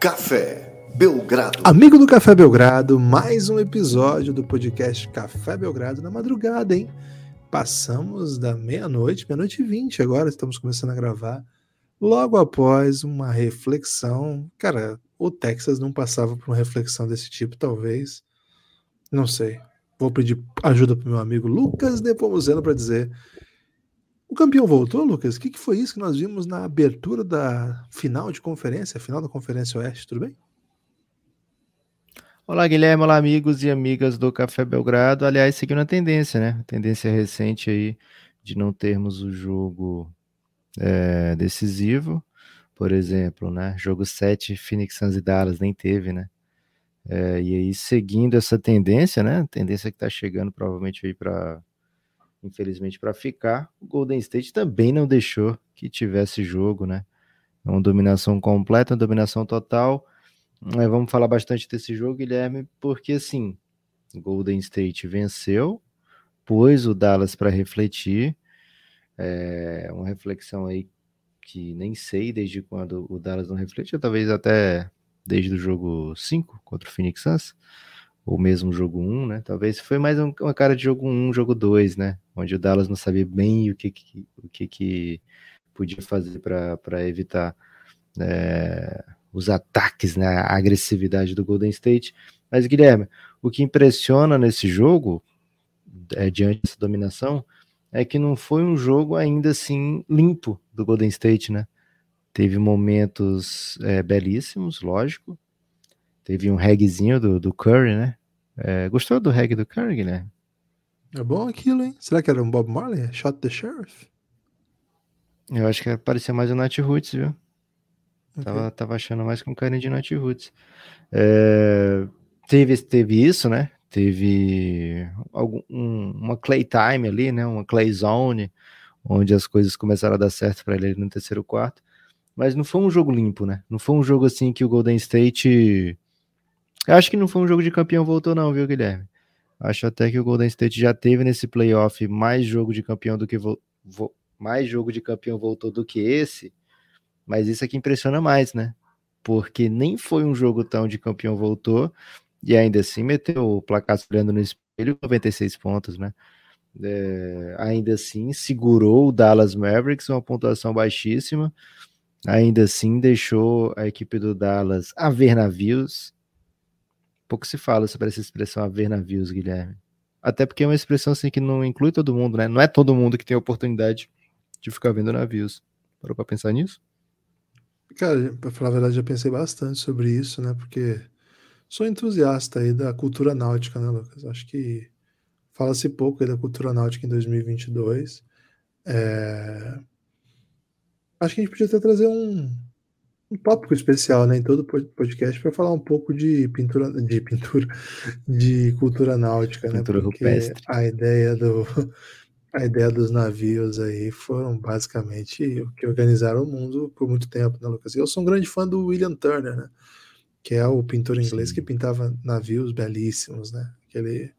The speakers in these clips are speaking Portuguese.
Café Belgrado. Amigo do Café Belgrado, mais um episódio do podcast Café Belgrado na madrugada, hein? Passamos da meia-noite, meia-noite e vinte agora, estamos começando a gravar. Logo após uma reflexão, cara, o Texas não passava por uma reflexão desse tipo, talvez. Não sei. Vou pedir ajuda para meu amigo Lucas Nepomuceno para dizer o campeão voltou, Lucas? O que, que foi isso que nós vimos na abertura da final de conferência, final da Conferência Oeste? Tudo bem? Olá, Guilherme. Olá, amigos e amigas do Café Belgrado. Aliás, seguindo a tendência, né? A tendência recente aí de não termos o jogo é, decisivo. Por exemplo, né? Jogo 7, Phoenix Suns e Dallas nem teve, né? É, e aí, seguindo essa tendência, né? Tendência que tá chegando provavelmente aí para infelizmente, para ficar. O Golden State também não deixou que tivesse jogo, né? É uma dominação completa, uma dominação total. É, vamos falar bastante desse jogo, Guilherme, porque assim, Golden State venceu, pôs o Dallas para refletir. É uma reflexão aí que nem sei desde quando o Dallas não refletiu, talvez até desde o jogo 5 contra o Phoenix Suns ou mesmo jogo 1, né? Talvez foi mais um, uma cara de jogo 1, jogo 2, né? Onde o Dallas não sabia bem o que, que o que, que podia fazer para evitar é, os ataques, né? A agressividade do Golden State. Mas, Guilherme, o que impressiona nesse jogo, é, diante dessa dominação, é que não foi um jogo ainda assim limpo do Golden State, né? Teve momentos é, belíssimos, lógico, Teve um reggaezinho do, do Curry, né? É, gostou do reggae do Curry, Guilherme? É bom aquilo, hein? Será que era um Bob Marley? Shot the Sheriff? Eu acho que parecia mais o Night Roots, viu? Okay. Tava, tava achando mais com carinho de Night Roots. É, teve, teve isso, né? Teve algum, um, uma Clay Time ali, né? Uma Clay Zone, onde as coisas começaram a dar certo para ele no terceiro quarto. Mas não foi um jogo limpo, né? Não foi um jogo assim que o Golden State acho que não foi um jogo de campeão voltou não, viu, Guilherme? Acho até que o Golden State já teve nesse playoff mais jogo de campeão do que vo, vo, mais jogo de campeão voltou do que esse, mas isso aqui impressiona mais, né? Porque nem foi um jogo tão de campeão voltou e ainda assim meteu o placar olhando no espelho 96 pontos, né? É, ainda assim segurou o Dallas Mavericks, uma pontuação baixíssima. Ainda assim deixou a equipe do Dallas a ver navios Pouco se fala sobre essa expressão haver navios, Guilherme. Até porque é uma expressão assim que não inclui todo mundo, né? Não é todo mundo que tem a oportunidade de ficar vendo navios. Parou pra pensar nisso? Cara, pra falar a verdade, já pensei bastante sobre isso, né? Porque sou entusiasta aí da cultura náutica, né, Lucas? Acho que fala-se pouco aí da cultura náutica em 2022. É... Acho que a gente podia até trazer um, um tópico especial, né, em todo podcast para falar um pouco de pintura, de pintura, de cultura náutica, né? Pintura porque rupestre. a ideia do a ideia dos navios aí foram basicamente o que organizaram o mundo por muito tempo, né, Lucas? Eu sou um grande fã do William Turner, né? Que é o pintor inglês Sim. que pintava navios belíssimos, né? Aquele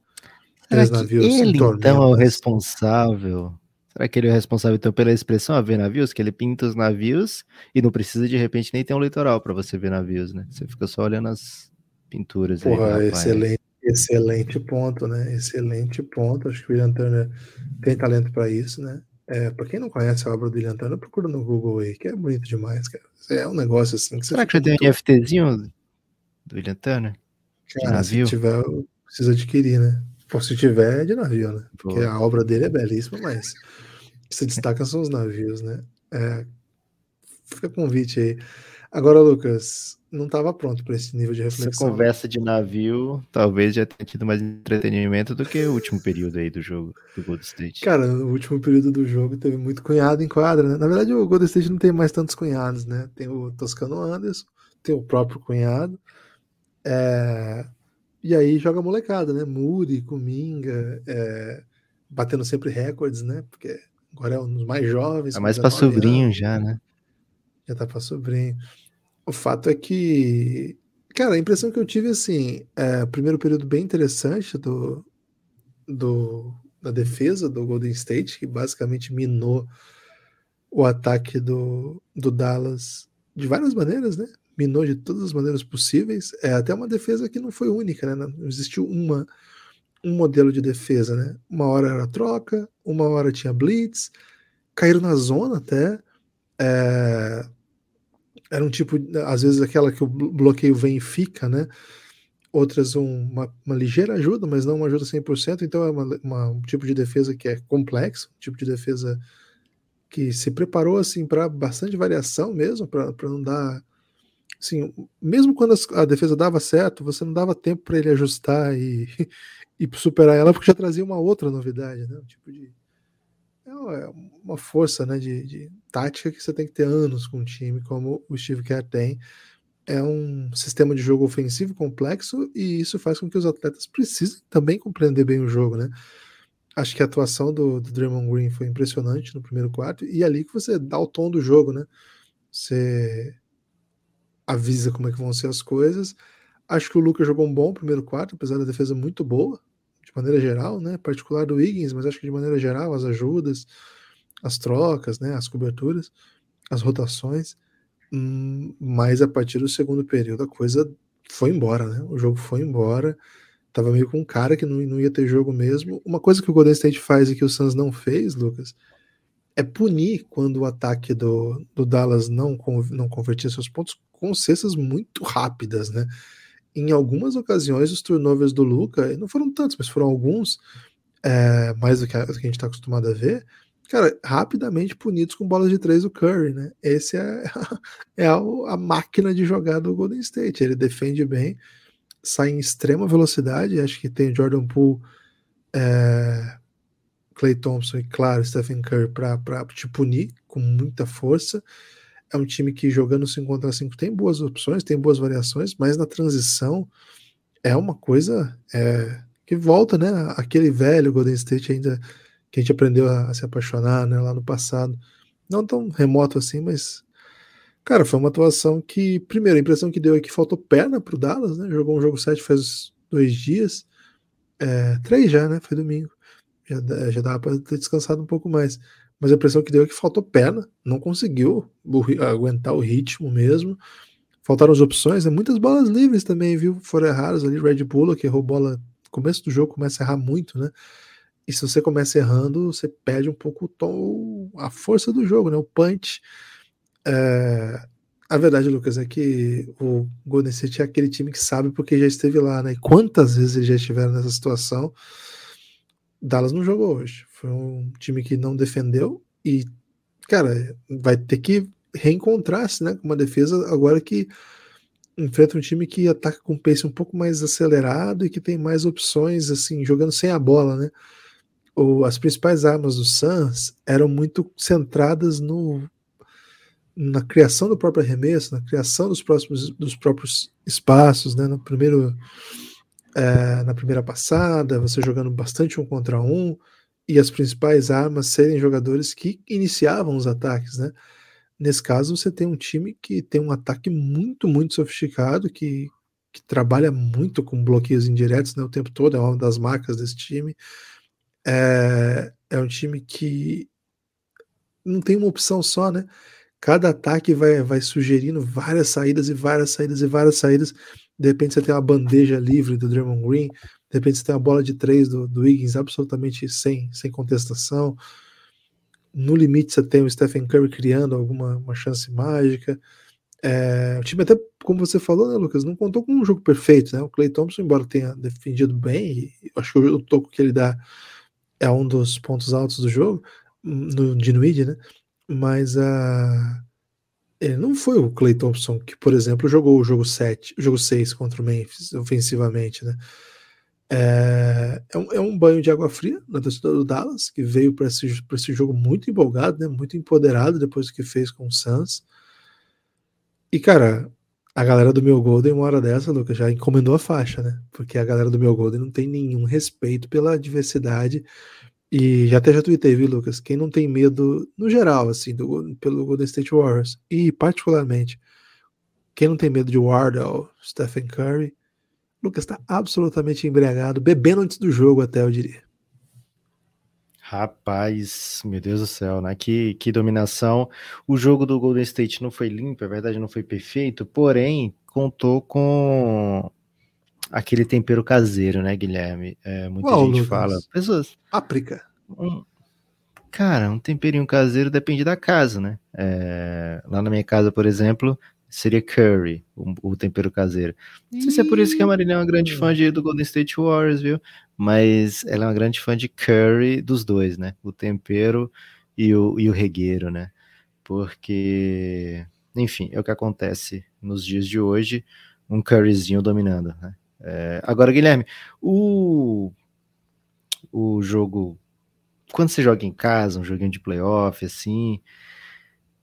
Será navios ele então é o responsável Será que ele é responsável então pela expressão a ver navios? Que ele pinta os navios e não precisa de repente nem ter um litoral para você ver navios, né? Você fica só olhando as pinturas. Porra, aí, excelente, excelente ponto, né? Excelente ponto. Acho que o William Turner tem talento para isso, né? É, para quem não conhece a obra do William Turner, procura no Google aí, que é bonito demais, cara. É um negócio assim que Será que já tem um NFTzinho do William Turner? Cara, se tiver, precisa adquirir, né? se tiver, é de navio, né? Porque Pô. a obra dele é belíssima, mas se destaca são os navios, né? É, fica convite aí. Agora, Lucas, não estava pronto para esse nível de reflexão. Essa conversa de navio talvez já tenha tido mais entretenimento do que o último período aí do jogo do Golden State. Cara, no último período do jogo teve muito cunhado em quadra, né? Na verdade, o Golden State não tem mais tantos cunhados, né? Tem o Toscano Anderson, tem o próprio cunhado. É... E aí joga molecada, né? Muri, Kuminga, é... batendo sempre recordes, né? Porque Agora é um dos mais jovens. É mais para sobrinho anos. já, né? Já tá para sobrinho. O fato é que, cara, a impressão que eu tive assim, é, primeiro período bem interessante do, do da defesa do Golden State, que basicamente minou o ataque do, do Dallas de várias maneiras, né? minou de todas as maneiras possíveis. É até uma defesa que não foi única, né? Não existiu uma um modelo de defesa, né? Uma hora era troca, uma hora tinha blitz, caíram na zona até. É, era um tipo, às vezes aquela que o bloqueio vem e fica, né? Outras um, uma, uma, ligeira ajuda, mas não uma ajuda 100%, então é uma, uma, um tipo de defesa que é complexo, um tipo de defesa que se preparou assim para bastante variação mesmo, para não dar assim, mesmo quando a defesa dava certo, você não dava tempo para ele ajustar e, e superar ela, porque já trazia uma outra novidade, né? Um tipo de é, é uma força, né, de, de tática que você tem que ter anos com um time como o Steve Kerr tem. É um sistema de jogo ofensivo complexo e isso faz com que os atletas precisem também compreender bem o jogo, né? Acho que a atuação do, do Draymond Green foi impressionante no primeiro quarto e é ali que você dá o tom do jogo, né? Você avisa como é que vão ser as coisas. Acho que o Lucas jogou um bom primeiro quarto, apesar da defesa muito boa, de maneira geral, né? Particular do Higgins, mas acho que de maneira geral, as ajudas, as trocas, né? As coberturas, as rotações. Hum, mas a partir do segundo período a coisa foi embora, né? O jogo foi embora tava meio com um cara que não, não ia ter jogo mesmo. Uma coisa que o Golden State faz e que o Suns não fez, Lucas, é punir quando o ataque do, do Dallas não, não convertia seus pontos com cestas muito rápidas, né? Em algumas ocasiões, os turnovers do Luca, não foram tantos, mas foram alguns, é, mais do que a, do que a gente está acostumado a ver, cara, rapidamente punidos com bolas de três do Curry, né? Esse é, é a, a máquina de jogar do Golden State. Ele defende bem, sai em extrema velocidade. Acho que tem Jordan Poole, é, Clay Thompson e, claro, Stephen Curry para te punir com muita força. É um time que jogando 5 contra 5 tem boas opções, tem boas variações, mas na transição é uma coisa é, que volta, né? Aquele velho Golden State ainda que a gente aprendeu a, a se apaixonar né, lá no passado. Não tão remoto assim, mas Cara, foi uma atuação que, primeiro, a impressão que deu é que faltou perna pro Dallas, né? Jogou um jogo 7 faz dois dias. É, três já, né? Foi domingo. Já, já dava para ter descansado um pouco mais. Mas a impressão que deu é que faltou perna, não conseguiu aguentar o ritmo mesmo. Faltaram as opções, né? muitas bolas livres também, viu? Foram erradas ali. Red Bull, que errou bola no começo do jogo, começa a errar muito, né? E se você começa errando, você perde um pouco o tom, a força do jogo, né? O punch. É, a verdade, Lucas, é que o Golden State é aquele time que sabe porque já esteve lá, né? E quantas vezes eles já estiveram nessa situação. Dallas não jogou hoje. Foi um time que não defendeu e, cara, vai ter que reencontrar-se, né? Com uma defesa agora que enfrenta um time que ataca com pace um pouco mais acelerado e que tem mais opções, assim, jogando sem a bola, né? O, as principais armas do Suns eram muito centradas no na criação do próprio arremesso, na criação dos, próximos, dos próprios espaços, né? No primeiro, é, na primeira passada, você jogando bastante um contra um, e as principais armas serem jogadores que iniciavam os ataques, né? Nesse caso, você tem um time que tem um ataque muito, muito sofisticado, que, que trabalha muito com bloqueios indiretos né, o tempo todo, é uma das marcas desse time. É, é um time que não tem uma opção só, né? cada ataque vai, vai sugerindo várias saídas e várias saídas e várias saídas. De repente você tem uma bandeja livre do Draymond Green, de repente você tem uma bola de três do, do Higgins absolutamente sem, sem contestação. No limite você tem o Stephen Curry criando alguma uma chance mágica. É, o time até, como você falou, né, Lucas, não contou com um jogo perfeito, né? O Clay Thompson, embora tenha defendido bem, acho que o toco que ele dá é um dos pontos altos do jogo, no Dinuid, né? mas a ele não foi o Clay Thompson que, por exemplo, jogou o jogo 7, o jogo 6 contra o Memphis ofensivamente, né? É, é, um, é um banho de água fria na torcida do Dallas, que veio para esse, esse jogo muito empolgado, né? Muito empoderado depois do que fez com o Suns. E, cara, a galera do meu Golden, uma hora dessa, Lucas, já encomendou a faixa, né? Porque a galera do meu Golden não tem nenhum respeito pela diversidade e já até já tuitei, viu, Lucas? Quem não tem medo, no geral, assim, do, pelo Golden State Warriors, e particularmente, quem não tem medo de Wardell, Stephen Curry, Lucas está absolutamente embriagado, bebendo antes do jogo, até eu diria. Rapaz, meu Deus do céu, né? Que, que dominação. O jogo do Golden State não foi limpo, é verdade, não foi perfeito, porém contou com aquele tempero caseiro, né, Guilherme? É, muita Qual, gente Lucas? fala. Pessoas. África. Um, cara, um temperinho caseiro depende da casa, né? É, lá na minha casa, por exemplo, seria curry, o, o tempero caseiro. Não sei se é por isso que a Marília é uma grande fã de, do Golden State Warriors, viu? Mas ela é uma grande fã de curry dos dois, né? O tempero e o, e o regueiro, né? Porque, enfim, é o que acontece nos dias de hoje, um curryzinho dominando, né? É, agora, Guilherme, o, o jogo. Quando você joga em casa, um joguinho de playoff, assim,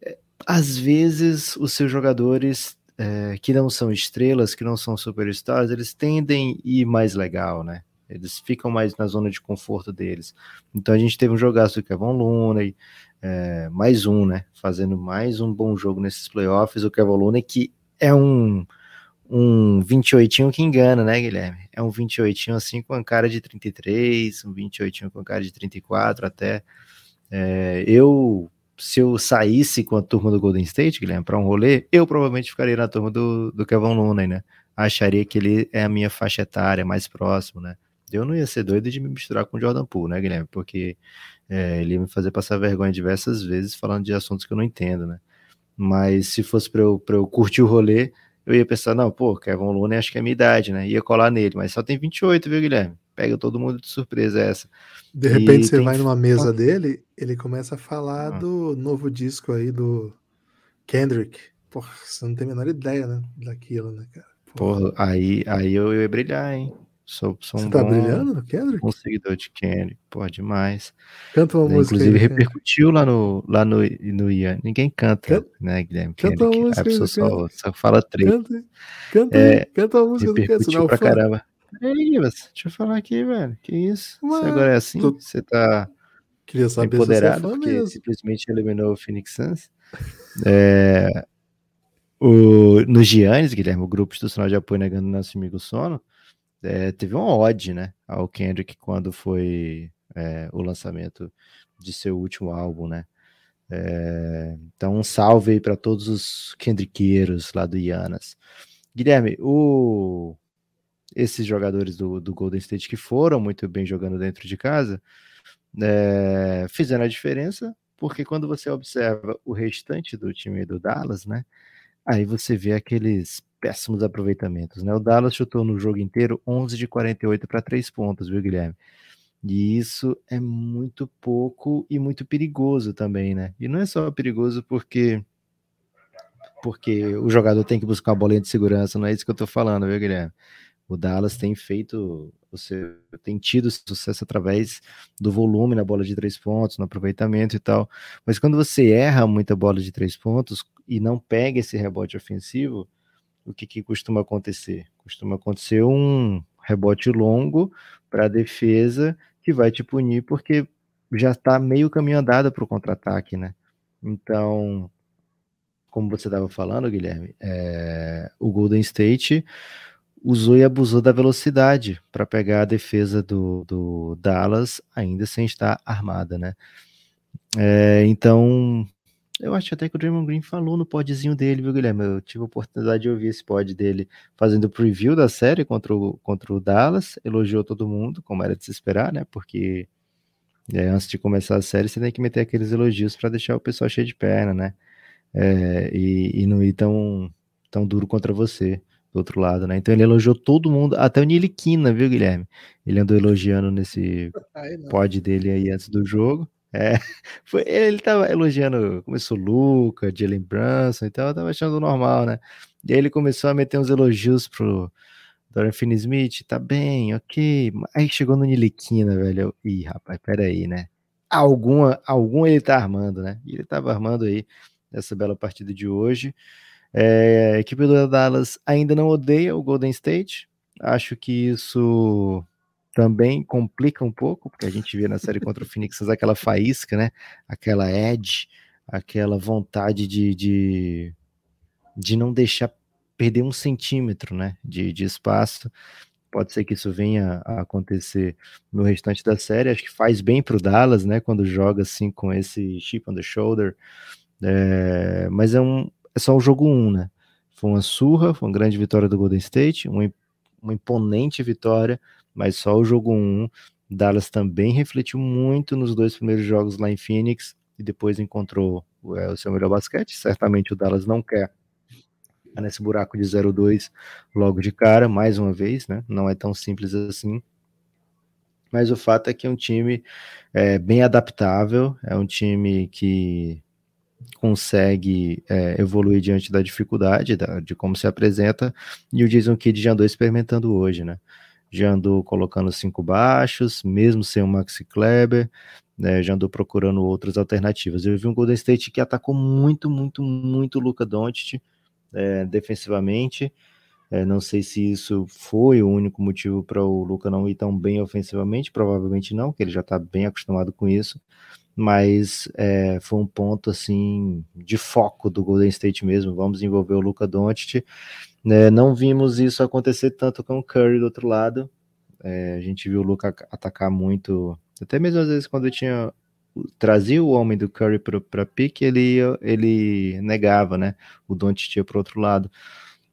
é, às vezes os seus jogadores é, que não são estrelas, que não são superstars, eles tendem a ir mais legal, né? Eles ficam mais na zona de conforto deles. Então a gente teve um jogaço do Kevin Looney, é, mais um, né? Fazendo mais um bom jogo nesses playoffs. O Kevin Looney, que é um, um 28 que engana, né, Guilherme? É um 28 assim com a cara de 33, um 28 com a cara de 34 até. É, eu, se eu saísse com a turma do Golden State, Guilherme, para um rolê, eu provavelmente ficaria na turma do, do Kevin Looney, né? Acharia que ele é a minha faixa etária, mais próximo, né? Eu não ia ser doido de me misturar com o Jordan Poole, né, Guilherme? Porque é, ele ia me fazer passar vergonha diversas vezes falando de assuntos que eu não entendo, né? Mas se fosse para eu, eu curtir o rolê, eu ia pensar, não, pô, Kevin Looney acho que é minha idade, né? Ia colar nele, mas só tem 28, viu, Guilherme? Pega todo mundo de surpresa essa. De repente e você vai numa mesa dele, ele começa a falar ah. do novo disco aí do Kendrick. Porra, você não tem a menor ideia, né? Daquilo, né, cara? Porra, Porra aí, aí eu ia brilhar, hein? Sou, sou Você um tá bom, brilhando Kendrick? um seguidor de Kendrick, pô, demais. Canta uma Né, música Inclusive aí, Kendrick. repercutiu lá no, lá no, no Ian. Ninguém canta, Canta- né, Guilherme canta uma Kendrick? música A do pessoa só, Kendrick. só fala três. Canta, canta, É, canta uma música do Kendrick. Repercutiu é um pra fã? caramba. Peraí, você, deixa eu falar aqui, velho. Que isso? Você agora é assim? tô- Você tá Queria saber empoderado se você é porque mesmo. simplesmente eliminou o Phoenix Suns? É, o, no Giannis, Guilherme, o grupo institucional de apoio negando nosso amigo sono, é, teve uma ode, né, ao Kendrick quando foi é, o lançamento de seu último álbum, né? É, então, um salve aí para todos os Kendrickeiros lá do Ianas. Guilherme, o, esses jogadores do, do Golden State que foram muito bem jogando dentro de casa é, fizeram a diferença, porque quando você observa o restante do time do Dallas, né? Aí você vê aqueles péssimos aproveitamentos, né? O Dallas chutou no jogo inteiro 11 de 48 para 3 pontos, viu, Guilherme? E isso é muito pouco e muito perigoso também, né? E não é só perigoso porque porque o jogador tem que buscar uma bolinha de segurança, não é isso que eu tô falando, viu, Guilherme? O Dallas tem feito, você tem tido sucesso através do volume na bola de três pontos, no aproveitamento e tal. Mas quando você erra muita bola de três pontos e não pega esse rebote ofensivo, o que, que costuma acontecer? Costuma acontecer um rebote longo para a defesa que vai te punir porque já está meio caminho andado para o contra-ataque, né? Então, como você estava falando, Guilherme, é, o Golden State usou e abusou da velocidade para pegar a defesa do, do Dallas ainda sem estar armada, né? É, então, eu acho até que o Draymond Green falou no podzinho dele, viu, Guilherme? Eu tive a oportunidade de ouvir esse pod dele fazendo o preview da série contra o, contra o Dallas, elogiou todo mundo, como era de se esperar, né? Porque é, antes de começar a série, você tem que meter aqueles elogios para deixar o pessoal cheio de perna, né? É, e, e não ir tão, tão duro contra você do outro lado, né? Então ele elogiou todo mundo, até o Niliquina, viu, Guilherme? Ele andou elogiando nesse pod dele aí antes do jogo. É, foi, ele tava elogiando, começou Luca, Jalen Brunson, então eu tava achando normal, né? E aí ele começou a meter uns elogios pro Dorian Finney-Smith, tá bem, ok. Aí chegou no Niliquina, velho. Eu, Ih, rapaz, peraí, né? Alguma, algum ele tá armando, né? E ele tava armando aí nessa bela partida de hoje. É, a equipe do Dallas ainda não odeia o Golden State. Acho que isso também complica um pouco, porque a gente vê na série contra o Phoenix aquela faísca, né? Aquela edge, aquela vontade de, de, de não deixar perder um centímetro, né? De, de espaço. Pode ser que isso venha a acontecer no restante da série. Acho que faz bem para o Dallas, né? Quando joga assim com esse chip on the shoulder. É, mas é, um, é só o jogo 1, um, né? Foi uma surra, foi uma grande vitória do Golden State, uma, uma imponente vitória, mas só o jogo 1. Um. Dallas também refletiu muito nos dois primeiros jogos lá em Phoenix e depois encontrou é, o seu melhor basquete. Certamente o Dallas não quer nesse buraco de 0-2 logo de cara, mais uma vez, né? Não é tão simples assim. Mas o fato é que é um time é, bem adaptável, é um time que consegue é, evoluir diante da dificuldade, da, de como se apresenta, e o Jason Kidd já andou experimentando hoje, né? Já andou colocando cinco baixos, mesmo sem o Maxi Kleber, né, já andou procurando outras alternativas. Eu vi um Golden State que atacou muito, muito, muito o Luca Doncic, é, defensivamente. É, não sei se isso foi o único motivo para o Luca não ir tão bem ofensivamente, provavelmente não, que ele já está bem acostumado com isso. Mas é, foi um ponto assim de foco do Golden State mesmo. Vamos envolver o Luca Doncic. É, não vimos isso acontecer tanto com o Curry do outro lado. É, a gente viu o Luca atacar muito, até mesmo às vezes quando tinha trazia o homem do Curry para pique, ele, ele negava, né? O Doncic ia para outro lado.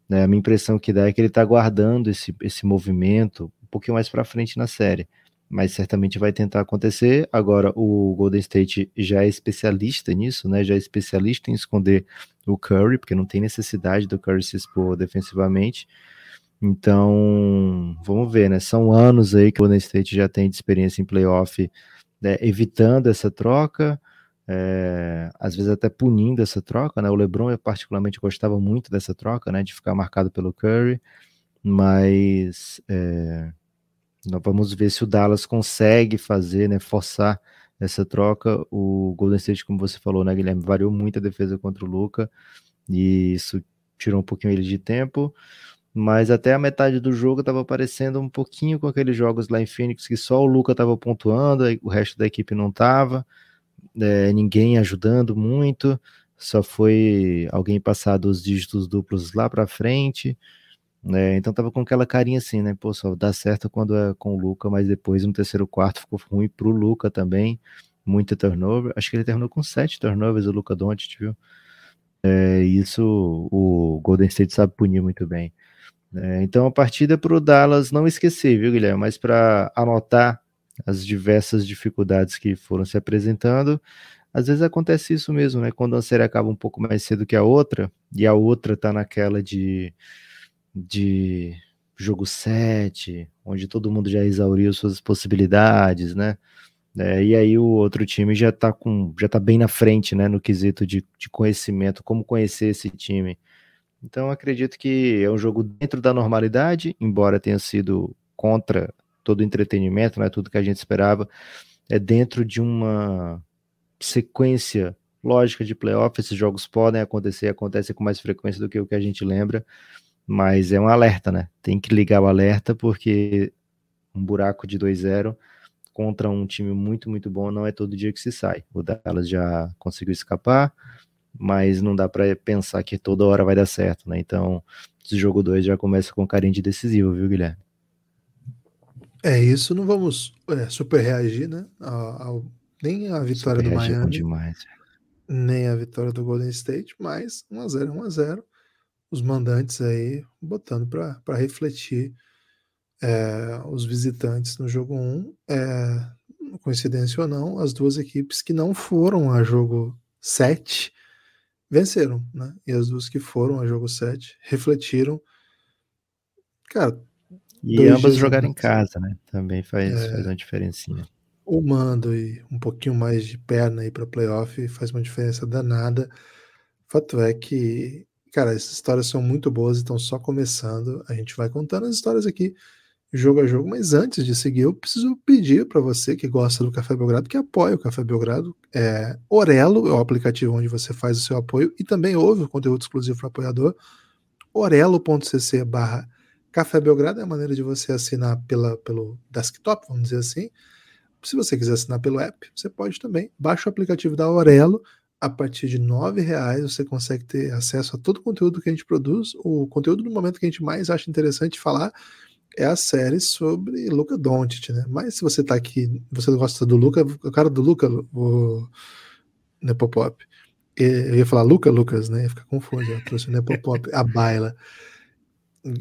Né? A minha impressão que dá é que ele está guardando esse, esse movimento um pouquinho mais para frente na série, mas certamente vai tentar acontecer. Agora, o Golden State já é especialista nisso, né? Já é especialista em esconder o Curry, porque não tem necessidade do Curry se expor defensivamente. Então, vamos ver, né? São anos aí que o Golden State já tem de experiência em playoff né, evitando essa troca, é, às vezes até punindo essa troca, né? O LeBron eu particularmente gostava muito dessa troca, né? De ficar marcado pelo Curry, mas é, nós vamos ver se o Dallas consegue fazer, né? Forçar essa troca. O Golden State, como você falou, né, Guilherme, variou muito a defesa contra o Luca e isso tirou um pouquinho ele de tempo mas até a metade do jogo estava parecendo um pouquinho com aqueles jogos lá em Phoenix que só o Luca estava pontuando, o resto da equipe não estava, é, ninguém ajudando muito, só foi alguém passar dos dígitos duplos lá para frente, né? Então tava com aquela carinha assim, né? Pô, só dá certo quando é com o Luca, mas depois no terceiro quarto ficou ruim pro Luca também, muita turnover. Acho que ele terminou com sete turnovers, o Luca Doncic, viu? É, isso o Golden State sabe punir muito bem. É, então a partida para o Dallas não esquecer, viu, Guilherme? Mas para anotar as diversas dificuldades que foram se apresentando. Às vezes acontece isso mesmo, né? Quando a série acaba um pouco mais cedo que a outra, e a outra tá naquela de, de jogo 7, onde todo mundo já exauriu suas possibilidades, né? É, e aí o outro time já tá com já tá bem na frente, né? No quesito de, de conhecimento, como conhecer esse time. Então acredito que é um jogo dentro da normalidade, embora tenha sido contra todo o entretenimento, né, tudo que a gente esperava, é dentro de uma sequência lógica de playoff. Esses jogos podem acontecer, acontecem com mais frequência do que o que a gente lembra, mas é um alerta, né? Tem que ligar o alerta porque um buraco de 2-0 contra um time muito, muito bom não é todo dia que se sai. O Dallas já conseguiu escapar, mas não dá para pensar que toda hora vai dar certo, né? Então, esse jogo 2 já começa com carinho de decisivo, viu, Guilherme? É isso, não vamos é, super reagir, né? Ao, nem a vitória super do é Miami, demais. nem a vitória do Golden State, mas 1x0, 1x0. Os mandantes aí botando para refletir é, os visitantes no jogo 1. É, coincidência ou não, as duas equipes que não foram a jogo 7 venceram, né? E as duas que foram a jogo 7 refletiram. Cara. E ambas jogaram em casa, né? Também faz, é, faz uma diferencinha. O mando e um pouquinho mais de perna aí para playoff faz uma diferença danada. Fato é que, cara, essas histórias são muito boas e estão só começando. A gente vai contando as histórias aqui jogo a jogo, mas antes de seguir, eu preciso pedir para você que gosta do Café Belgrado, que apoia o Café Belgrado, é, Orelo é o aplicativo onde você faz o seu apoio e também ouve o conteúdo exclusivo para apoiador, orelo.cc barra Café Belgrado é a maneira de você assinar pela, pelo desktop, vamos dizer assim. Se você quiser assinar pelo app, você pode também. Baixa o aplicativo da Orelo, a partir de R$ reais você consegue ter acesso a todo o conteúdo que a gente produz, o conteúdo no momento que a gente mais acha interessante falar, é a série sobre Luca Doncic, né? Mas se você tá aqui, você gosta do Luca, o cara do Luca, o Nepopop, eu ia falar Luca Lucas, né? Ia ficar confuso, eu trouxe o Nepopop, a baila.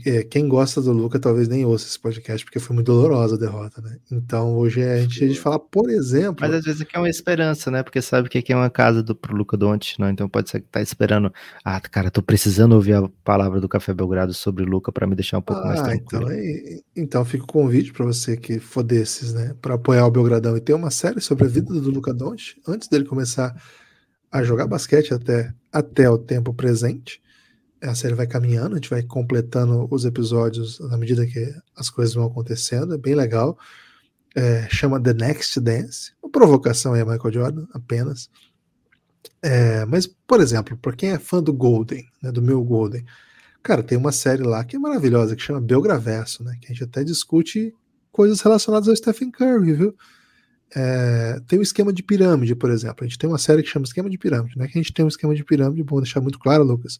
É, quem gosta do Luca talvez nem ouça esse podcast, porque foi muito dolorosa a derrota, né? Então hoje é a gente, a gente fala, por exemplo. Mas às vezes aqui é uma esperança, né? Porque sabe que aqui é uma casa do, pro Luca Donte, não? Então pode ser que tá esperando. Ah, cara, tô precisando ouvir a palavra do Café Belgrado sobre Luca para me deixar um pouco ah, mais tranquilo. Então, é, então fica o convite para você que for desses, né? Para apoiar o Belgradão e ter uma série sobre a vida do Luca Donte, antes dele começar a jogar basquete até, até o tempo presente a série vai caminhando, a gente vai completando os episódios na medida que as coisas vão acontecendo, é bem legal. É, chama The Next Dance, uma provocação aí a Michael Jordan, apenas. É, mas, por exemplo, para quem é fã do Golden, né, do meu Golden, cara, tem uma série lá que é maravilhosa, que chama Belgraverso, né, que a gente até discute coisas relacionadas ao Stephen Curry, viu? É, tem o um esquema de pirâmide, por exemplo. A gente tem uma série que chama Esquema de Pirâmide, né? Que a gente tem um esquema de pirâmide, bom deixar muito claro, Lucas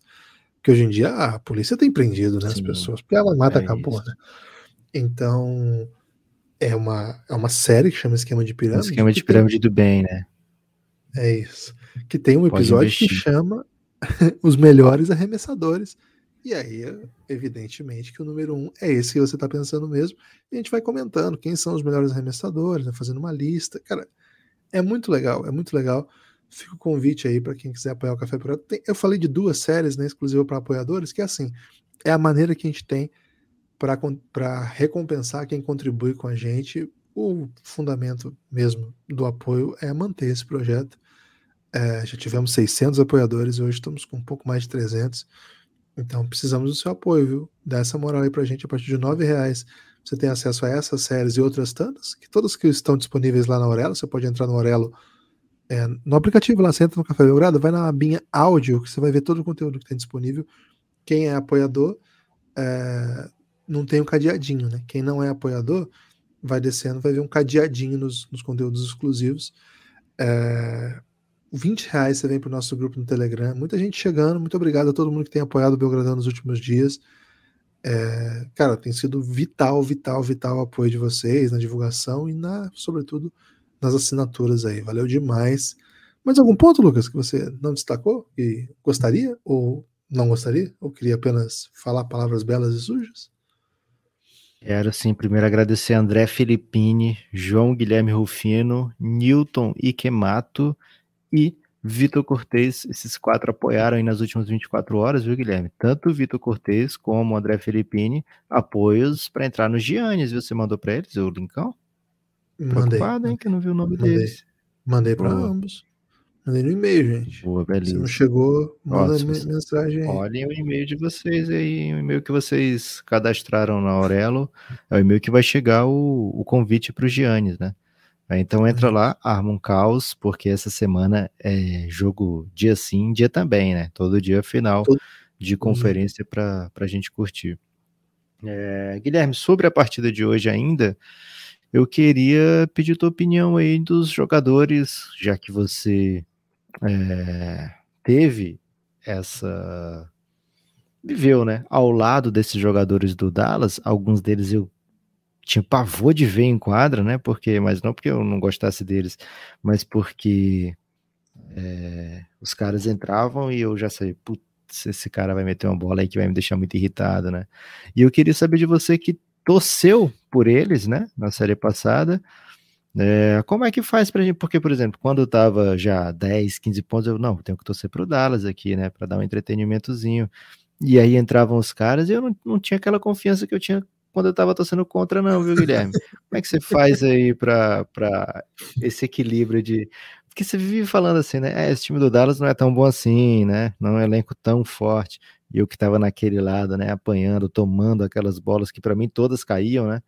que hoje em dia a polícia tem prendido né, as pessoas, porque ela mata, é acabou, né? Então, é uma, é uma série que chama Esquema de Pirâmide. Esquema de Pirâmide tem... do Bem, né? É isso. Que tem um episódio que chama Os Melhores Arremessadores. E aí, evidentemente, que o número um é esse que você está pensando mesmo. E a gente vai comentando quem são os melhores arremessadores, né, fazendo uma lista. Cara, é muito legal, é muito legal. Fica o convite aí para quem quiser apoiar o Café Pirata. Eu falei de duas séries, né, exclusiva para apoiadores, que é assim, é a maneira que a gente tem para recompensar quem contribui com a gente. O fundamento mesmo do apoio é manter esse projeto. É, já tivemos 600 apoiadores, hoje estamos com um pouco mais de 300. Então precisamos do seu apoio, viu? Dá essa moral aí pra gente a partir de R$ reais. Você tem acesso a essas séries e outras tantas, que todas que estão disponíveis lá na Aurelo. Você pode entrar no Aurelo é, no aplicativo lá, você entra no Café Belgrado, vai na abinha áudio, que você vai ver todo o conteúdo que tem disponível. Quem é apoiador é, não tem um cadeadinho, né? Quem não é apoiador vai descendo, vai ver um cadeadinho nos, nos conteúdos exclusivos. É, 20 reais você vem para o nosso grupo no Telegram. Muita gente chegando. Muito obrigado a todo mundo que tem apoiado o Belgradão nos últimos dias. É, cara, tem sido vital, vital, vital o apoio de vocês na divulgação e na, sobretudo, nas assinaturas aí. Valeu demais. Mais algum ponto, Lucas, que você não destacou e gostaria ou não gostaria? Ou queria apenas falar palavras belas e sujas? Quero sim, primeiro agradecer a André Filippini, João Guilherme Rufino, Newton Ikemato e Vitor Cortez. Esses quatro apoiaram aí nas últimas 24 horas, viu, Guilherme? Tanto o Vitor Cortez como o André Filippini, apoios para entrar nos Giannis, viu? Você mandou para eles o linkão? Mandei. Preocupado, hein, que não vi o nome mandei. deles. Mandei para ambos. Mandei no e-mail, gente. Boa, beleza. Se não chegou, manda mensagem aí. Olhem o e-mail de vocês aí, o e-mail que vocês cadastraram na Aurelo, é o e-mail que vai chegar o, o convite para os Giannis, né? Então entra lá, arma um caos, porque essa semana é jogo dia sim, dia também, né? Todo dia final Todo... de conferência para a gente curtir. É, Guilherme, sobre a partida de hoje ainda, eu queria pedir tua opinião aí dos jogadores, já que você é, teve essa. viveu, né? Ao lado desses jogadores do Dallas, alguns deles eu tinha pavor de ver em quadra, né? Porque, mas não porque eu não gostasse deles, mas porque é, os caras entravam e eu já sei, putz, esse cara vai meter uma bola aí que vai me deixar muito irritado, né? E eu queria saber de você que torceu por eles, né, na série passada. É, como é que faz pra gente? Porque, por exemplo, quando tava já 10, 15 pontos, eu não, tenho que torcer pro Dallas aqui, né, para dar um entretenimentozinho. E aí entravam os caras e eu não, não tinha aquela confiança que eu tinha quando eu tava torcendo contra, não, viu, Guilherme? Como é que você faz aí para esse equilíbrio de. Porque você vive falando assim, né? É, esse time do Dallas não é tão bom assim, né? Não é um elenco tão forte e eu que estava naquele lado, né, apanhando, tomando aquelas bolas que para mim todas caíam, né?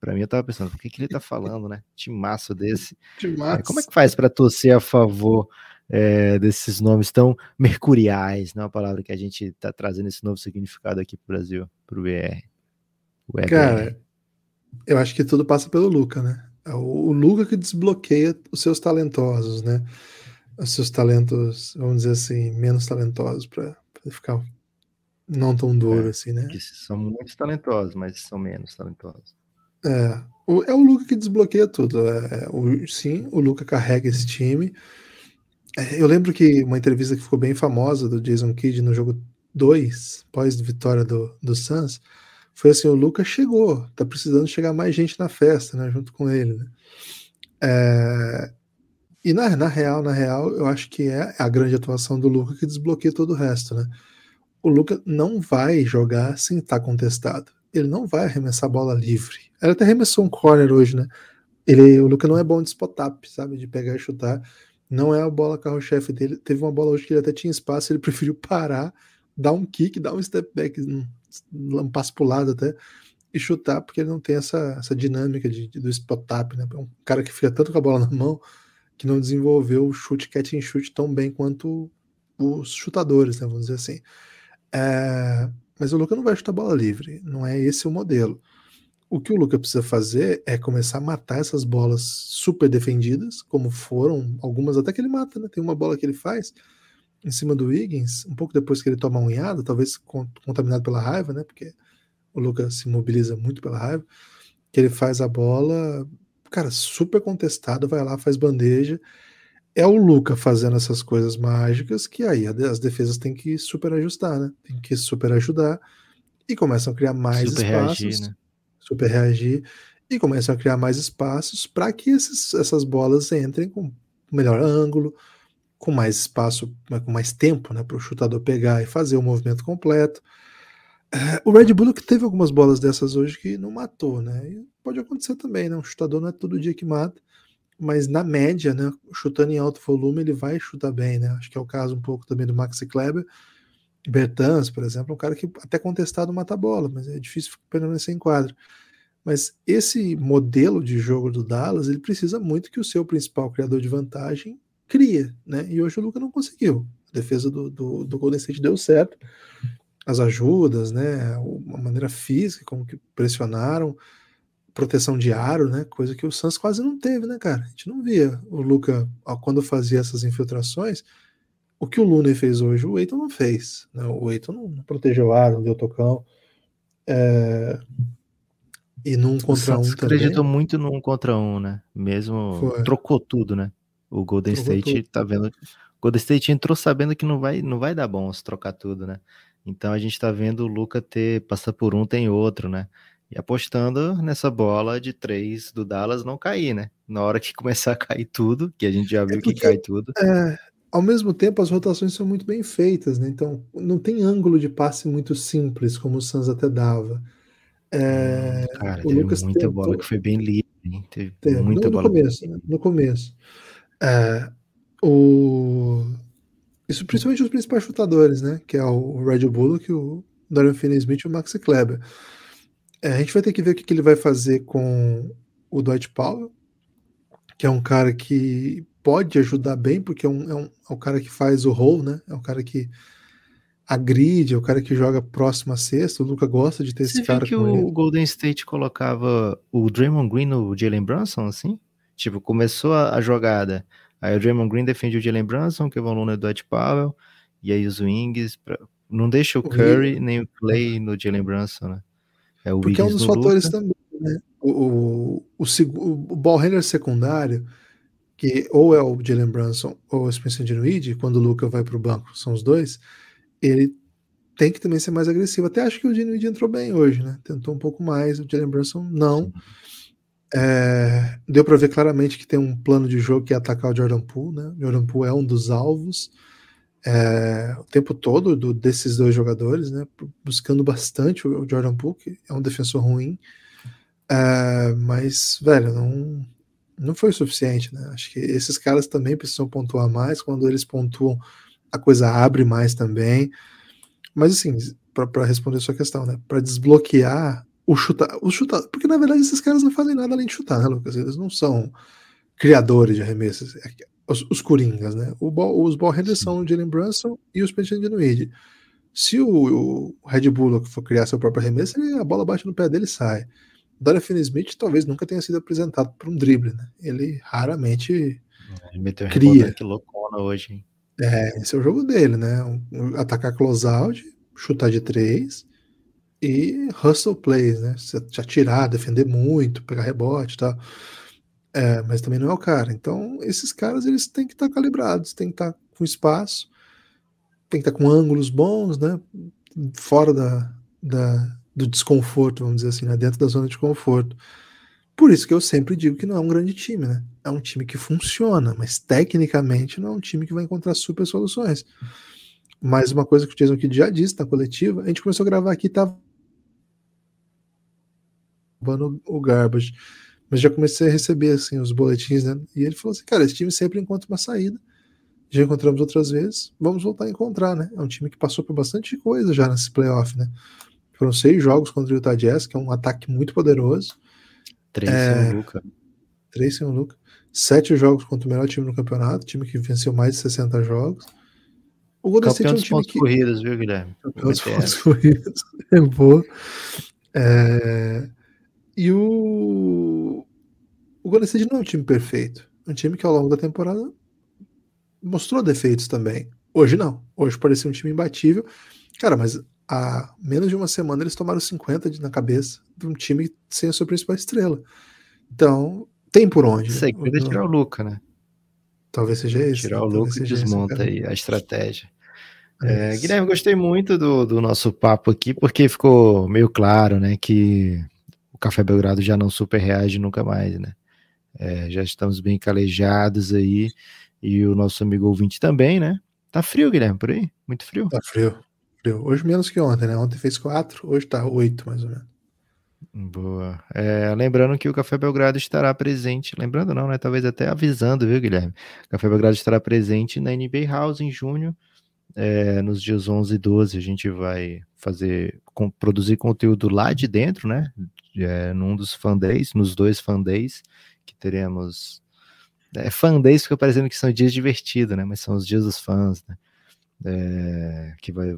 Para mim eu tava pensando, o que, que ele tá falando, né? Timaço desse. Timaço. É, como é que faz para torcer a favor é, desses nomes tão mercuriais, não é uma palavra que a gente tá trazendo esse novo significado aqui pro Brasil, pro BR. O Cara, eu acho que tudo passa pelo Luca, né? É o, o Luca que desbloqueia os seus talentosos, né? Os seus talentos, vamos dizer assim, menos talentosos para ficar não tão duro é, assim, né? Que são muito talentosos, mas são menos talentosos. É, o, é o Luca que desbloqueia tudo. É, é o, sim, o Luca carrega esse time. É, eu lembro que uma entrevista que ficou bem famosa do Jason Kidd no jogo 2, pós vitória do, do Suns, foi assim: o Luca chegou, tá precisando chegar mais gente na festa, né, junto com ele. Né? É, e na, na real, na real, eu acho que é a grande atuação do Luca que desbloqueia todo o resto, né? O Luca não vai jogar sem estar contestado. Ele não vai arremessar a bola livre. Ele até arremessou um corner hoje, né? Ele, o Luca não é bom de spot-up, sabe? De pegar e chutar. Não é a bola carro-chefe dele. Teve uma bola hoje que ele até tinha espaço, ele preferiu parar, dar um kick, dar um step back, um, passo pro lado até, e chutar, porque ele não tem essa, essa dinâmica de, de do spot-up, né? É um cara que fica tanto com a bola na mão que não desenvolveu o chute catch and shoot tão bem quanto os chutadores, né? Vamos dizer assim. É, mas o Luca não vai chutar bola livre, não é esse o modelo. O que o Luca precisa fazer é começar a matar essas bolas super defendidas, como foram algumas até que ele mata, né? Tem uma bola que ele faz em cima do Wiggins, um pouco depois que ele toma a unhada, talvez contaminado pela raiva, né? Porque o Luca se mobiliza muito pela raiva, que ele faz a bola, cara, super contestado, vai lá, faz bandeja. É o Luca fazendo essas coisas mágicas que aí as defesas têm que super ajustar, né? Tem que super ajudar e começam a criar mais super espaços. Reagir, né? super reagir e começam a criar mais espaços para que esses, essas bolas entrem com melhor ângulo, com mais espaço, com mais tempo né, para o chutador pegar e fazer o movimento completo. É, o Red Bull que teve algumas bolas dessas hoje que não matou, né? E pode acontecer também, né? Um chutador não é todo dia que mata, mas na média, né? Chutando em alto volume, ele vai chutar bem, né? Acho que é o caso um pouco também do Maxi Kleber. Bertans, por exemplo, é um cara que até contestado mata a bola, mas é difícil permanecer em quadra. Mas esse modelo de jogo do Dallas, ele precisa muito que o seu principal criador de vantagem cria, né? E hoje o Luca não conseguiu. A defesa do, do, do Golden State deu certo. As ajudas, né? A maneira física, como que pressionaram, proteção de aro, né? Coisa que o Suns quase não teve, né, cara? A gente não via o Luca quando fazia essas infiltrações o que o Looney fez hoje, o Eiton não fez. Né? O Eiton não protegeu ar, não deu tocão. É... E num contra um também. acreditou muito num contra um, né? Mesmo Foi. trocou tudo, né? O Golden trocou State tudo. tá vendo. O Golden State entrou sabendo que não vai, não vai dar bom se trocar tudo, né? Então a gente tá vendo o Luca ter passar por um, tem outro, né? E apostando nessa bola de três do Dallas não cair, né? Na hora que começar a cair tudo, que a gente já é viu é porque, que cai tudo. É, ao mesmo tempo, as rotações são muito bem feitas, né? Então, não tem ângulo de passe muito simples, como o Sanz até dava. É, Cara, o Lucas muita tentou... bola que foi bem livre, hein? Teve teve, muita no, bola. No começo, né? no começo. É, o... Isso principalmente os principais chutadores, né? Que é o Red Bullock, o Dorian Finney-Smith e o Max Kleber. É, a gente vai ter que ver o que, que ele vai fazer com o Dwight Powell, que é um cara que pode ajudar bem, porque é, um, é, um, é o cara que faz o roll, né? É o cara que agride, é o cara que joga próximo a sexta. O Luca gosta de ter Você esse cara. que o ele. Golden State colocava o Draymond Green no Jalen Brunson, assim? Tipo, começou a, a, jogada. Aí o Draymond Green defende o Jalen Brunson, que é o Looney do Ed Powell, e aí os wings. Pra... Não deixa o Curry nem o Clay no Jalen Brunson, né? É o Porque é um dos fatores Luca. também, né? O, o, o, o, ball handler secundário que ou é o Jalen Brunson ou o Spencer Dinwiddie, quando o Luca vai para o banco, são os dois, ele tem que também ser mais agressivo. Até acho que o Dinwiddie entrou bem hoje, né? Tentou um pouco mais, o Jalen Brunson não. É, deu para ver claramente que tem um plano de jogo que é atacar o Jordan Poole, né? O Jordan Poole é um dos alvos é, o tempo todo do, desses dois jogadores, né? Buscando bastante o, Jordan Poole, é um defensor ruim. É, mas, velho, não, não foi o suficiente, né? Acho que esses caras também precisam pontuar mais. Quando eles pontuam, a coisa abre mais também. Mas assim, para responder a sua questão, né? Para desbloquear o chutar, o chutar, porque na verdade esses caras não fazem nada além de chutar, né, Lucas? Eles não são criadores de arremessos. É os, os coringas, né? O ball, os ball handlers são o Jalen Brunson e o Spencer Dinwiddie. Se o, o Red Bull for criar seu próprio arremesso, ele, a bola bate no pé dele e sai. Dorian Finney-Smith talvez nunca tenha sido apresentado por um drible, né? Ele raramente ele meteu cria. Que loucona hoje, hein? É, esse é o jogo dele, né? Um, atacar close-out, chutar de três e hustle plays, né? Se atirar, defender muito, pegar rebote e tal. É, mas também não é o cara. Então, esses caras eles têm que estar calibrados, têm que estar com espaço, tem que estar com ângulos bons, né? Fora da, da, do desconforto, vamos dizer assim, né? dentro da zona de conforto. Por isso que eu sempre digo que não é um grande time, né? É um time que funciona, mas tecnicamente não é um time que vai encontrar super soluções. Mais uma coisa que o Jason Kidd já disse na coletiva, a gente começou a gravar aqui, tava o garbage, mas já comecei a receber assim os boletins, né? E ele falou assim, cara, esse time sempre encontra uma saída. Já encontramos outras vezes, vamos voltar a encontrar, né? É um time que passou por bastante coisa já nesse playoff, né? Foram seis jogos contra o Utah Jazz, que é um ataque muito poderoso. Três é, sem o Luca. Três sem o Luca. Sete jogos contra o melhor time no campeonato, time que venceu mais de 60 jogos. O Golden State é um time pontos que... corridos, viu, Guilherme? Campeão dos pontos corridos. É boa. É... E o... O Golden State não é um time perfeito. É um time que ao longo da temporada mostrou defeitos também. Hoje não. Hoje parecia um time imbatível. Cara, mas há menos de uma semana eles tomaram 50 na cabeça de um time sem a sua principal estrela. Então, tem por onde. Isso aí, cuida tirar o Luca, né? Talvez seja esse. Tirar o Luca e desmonta aí a estratégia. É, Guilherme, gostei muito do, do nosso papo aqui, porque ficou meio claro, né, que o Café Belgrado já não super reage nunca mais, né? É, já estamos bem calejados aí, e o nosso amigo ouvinte também, né? Tá frio, Guilherme, por aí? Muito frio? Tá frio. frio. Hoje menos que ontem, né? Ontem fez quatro, hoje tá oito, mais ou menos. Boa. É, lembrando que o Café Belgrado estará presente, lembrando não, né? Talvez até avisando, viu, Guilherme? O Café Belgrado estará presente na NBA House em junho, é, nos dias 11 e 12. A gente vai fazer, com, produzir conteúdo lá de dentro, né? É, num dos fan days, nos dois fan days, que teremos. É, fan days fica parecendo que são dias divertidos, né? Mas são os dias dos fãs, né? É, que vai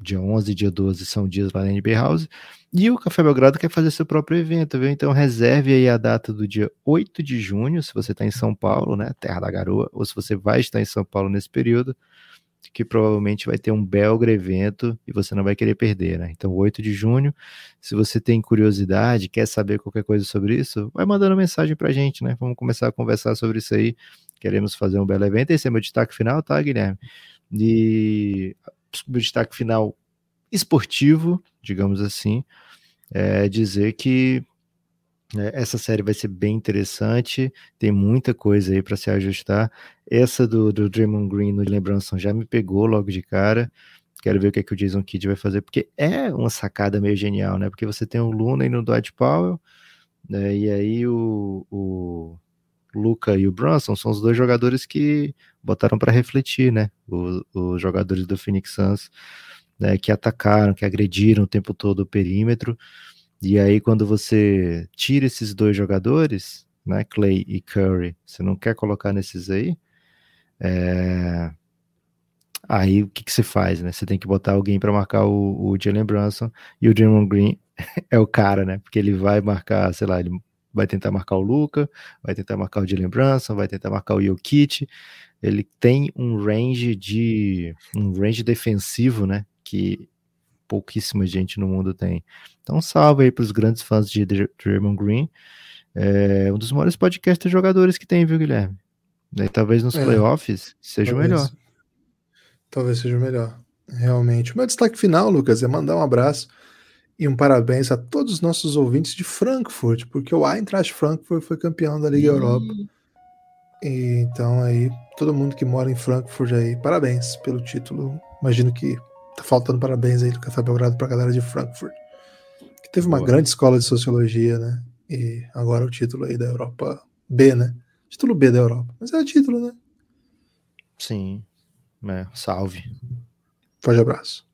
dia 11 e dia 12 são dias lá na NB House. E o Café Belgrado quer fazer seu próprio evento, viu? Então reserve aí a data do dia 8 de junho, se você está em São Paulo, né? Terra da Garoa, ou se você vai estar em São Paulo nesse período, que provavelmente vai ter um belga evento e você não vai querer perder, né? Então, 8 de junho, se você tem curiosidade, quer saber qualquer coisa sobre isso, vai mandando mensagem pra gente, né? Vamos começar a conversar sobre isso aí. Queremos fazer um belo evento. Esse é meu destaque final, tá, Guilherme? E meu destaque final esportivo, digamos assim, é dizer que essa série vai ser bem interessante, tem muita coisa aí para se ajustar. Essa do, do Draymond Green no Lembrança já me pegou logo de cara. Quero ver o que, é que o Jason Kidd vai fazer, porque é uma sacada meio genial, né? Porque você tem o Luna e no Dwight Powell, né? E aí o, o Luca e o Brunson são os dois jogadores que botaram para refletir, né? Os, os, jogadores do Phoenix Suns, né? Que atacaram, que agrediram o tempo todo o perímetro. E aí, quando você tira esses dois jogadores, né? Clay e Curry, você não quer colocar nesses aí, é... Aí o que, que você faz, né? Você tem que botar alguém para marcar o, o Jalen Brunson e o Draymond Green é o cara, né? Porque ele vai marcar, sei lá, ele vai tentar marcar o Luca, vai tentar marcar o Jalen Brunson, vai tentar marcar o Jokic. Ele tem um range de um range defensivo, né, que pouquíssima gente no mundo tem. Então, salve aí para os grandes fãs de Draymond Green. É um dos maiores podcasts jogadores que tem, viu, Guilherme? E talvez nos é, playoffs seja talvez, o melhor. Talvez seja o melhor, realmente. O meu destaque final, Lucas, é mandar um abraço e um parabéns a todos os nossos ouvintes de Frankfurt, porque o Eintracht Frankfurt foi campeão da Liga Europa. E, então aí, todo mundo que mora em Frankfurt aí, parabéns pelo título. Imagino que tá faltando parabéns aí do Café Belgrado pra galera de Frankfurt. Que teve uma Boa. grande escola de sociologia, né? E agora o título aí da Europa B, né? Título B da Europa. Mas é título, né? Sim. É, salve. Forte abraço.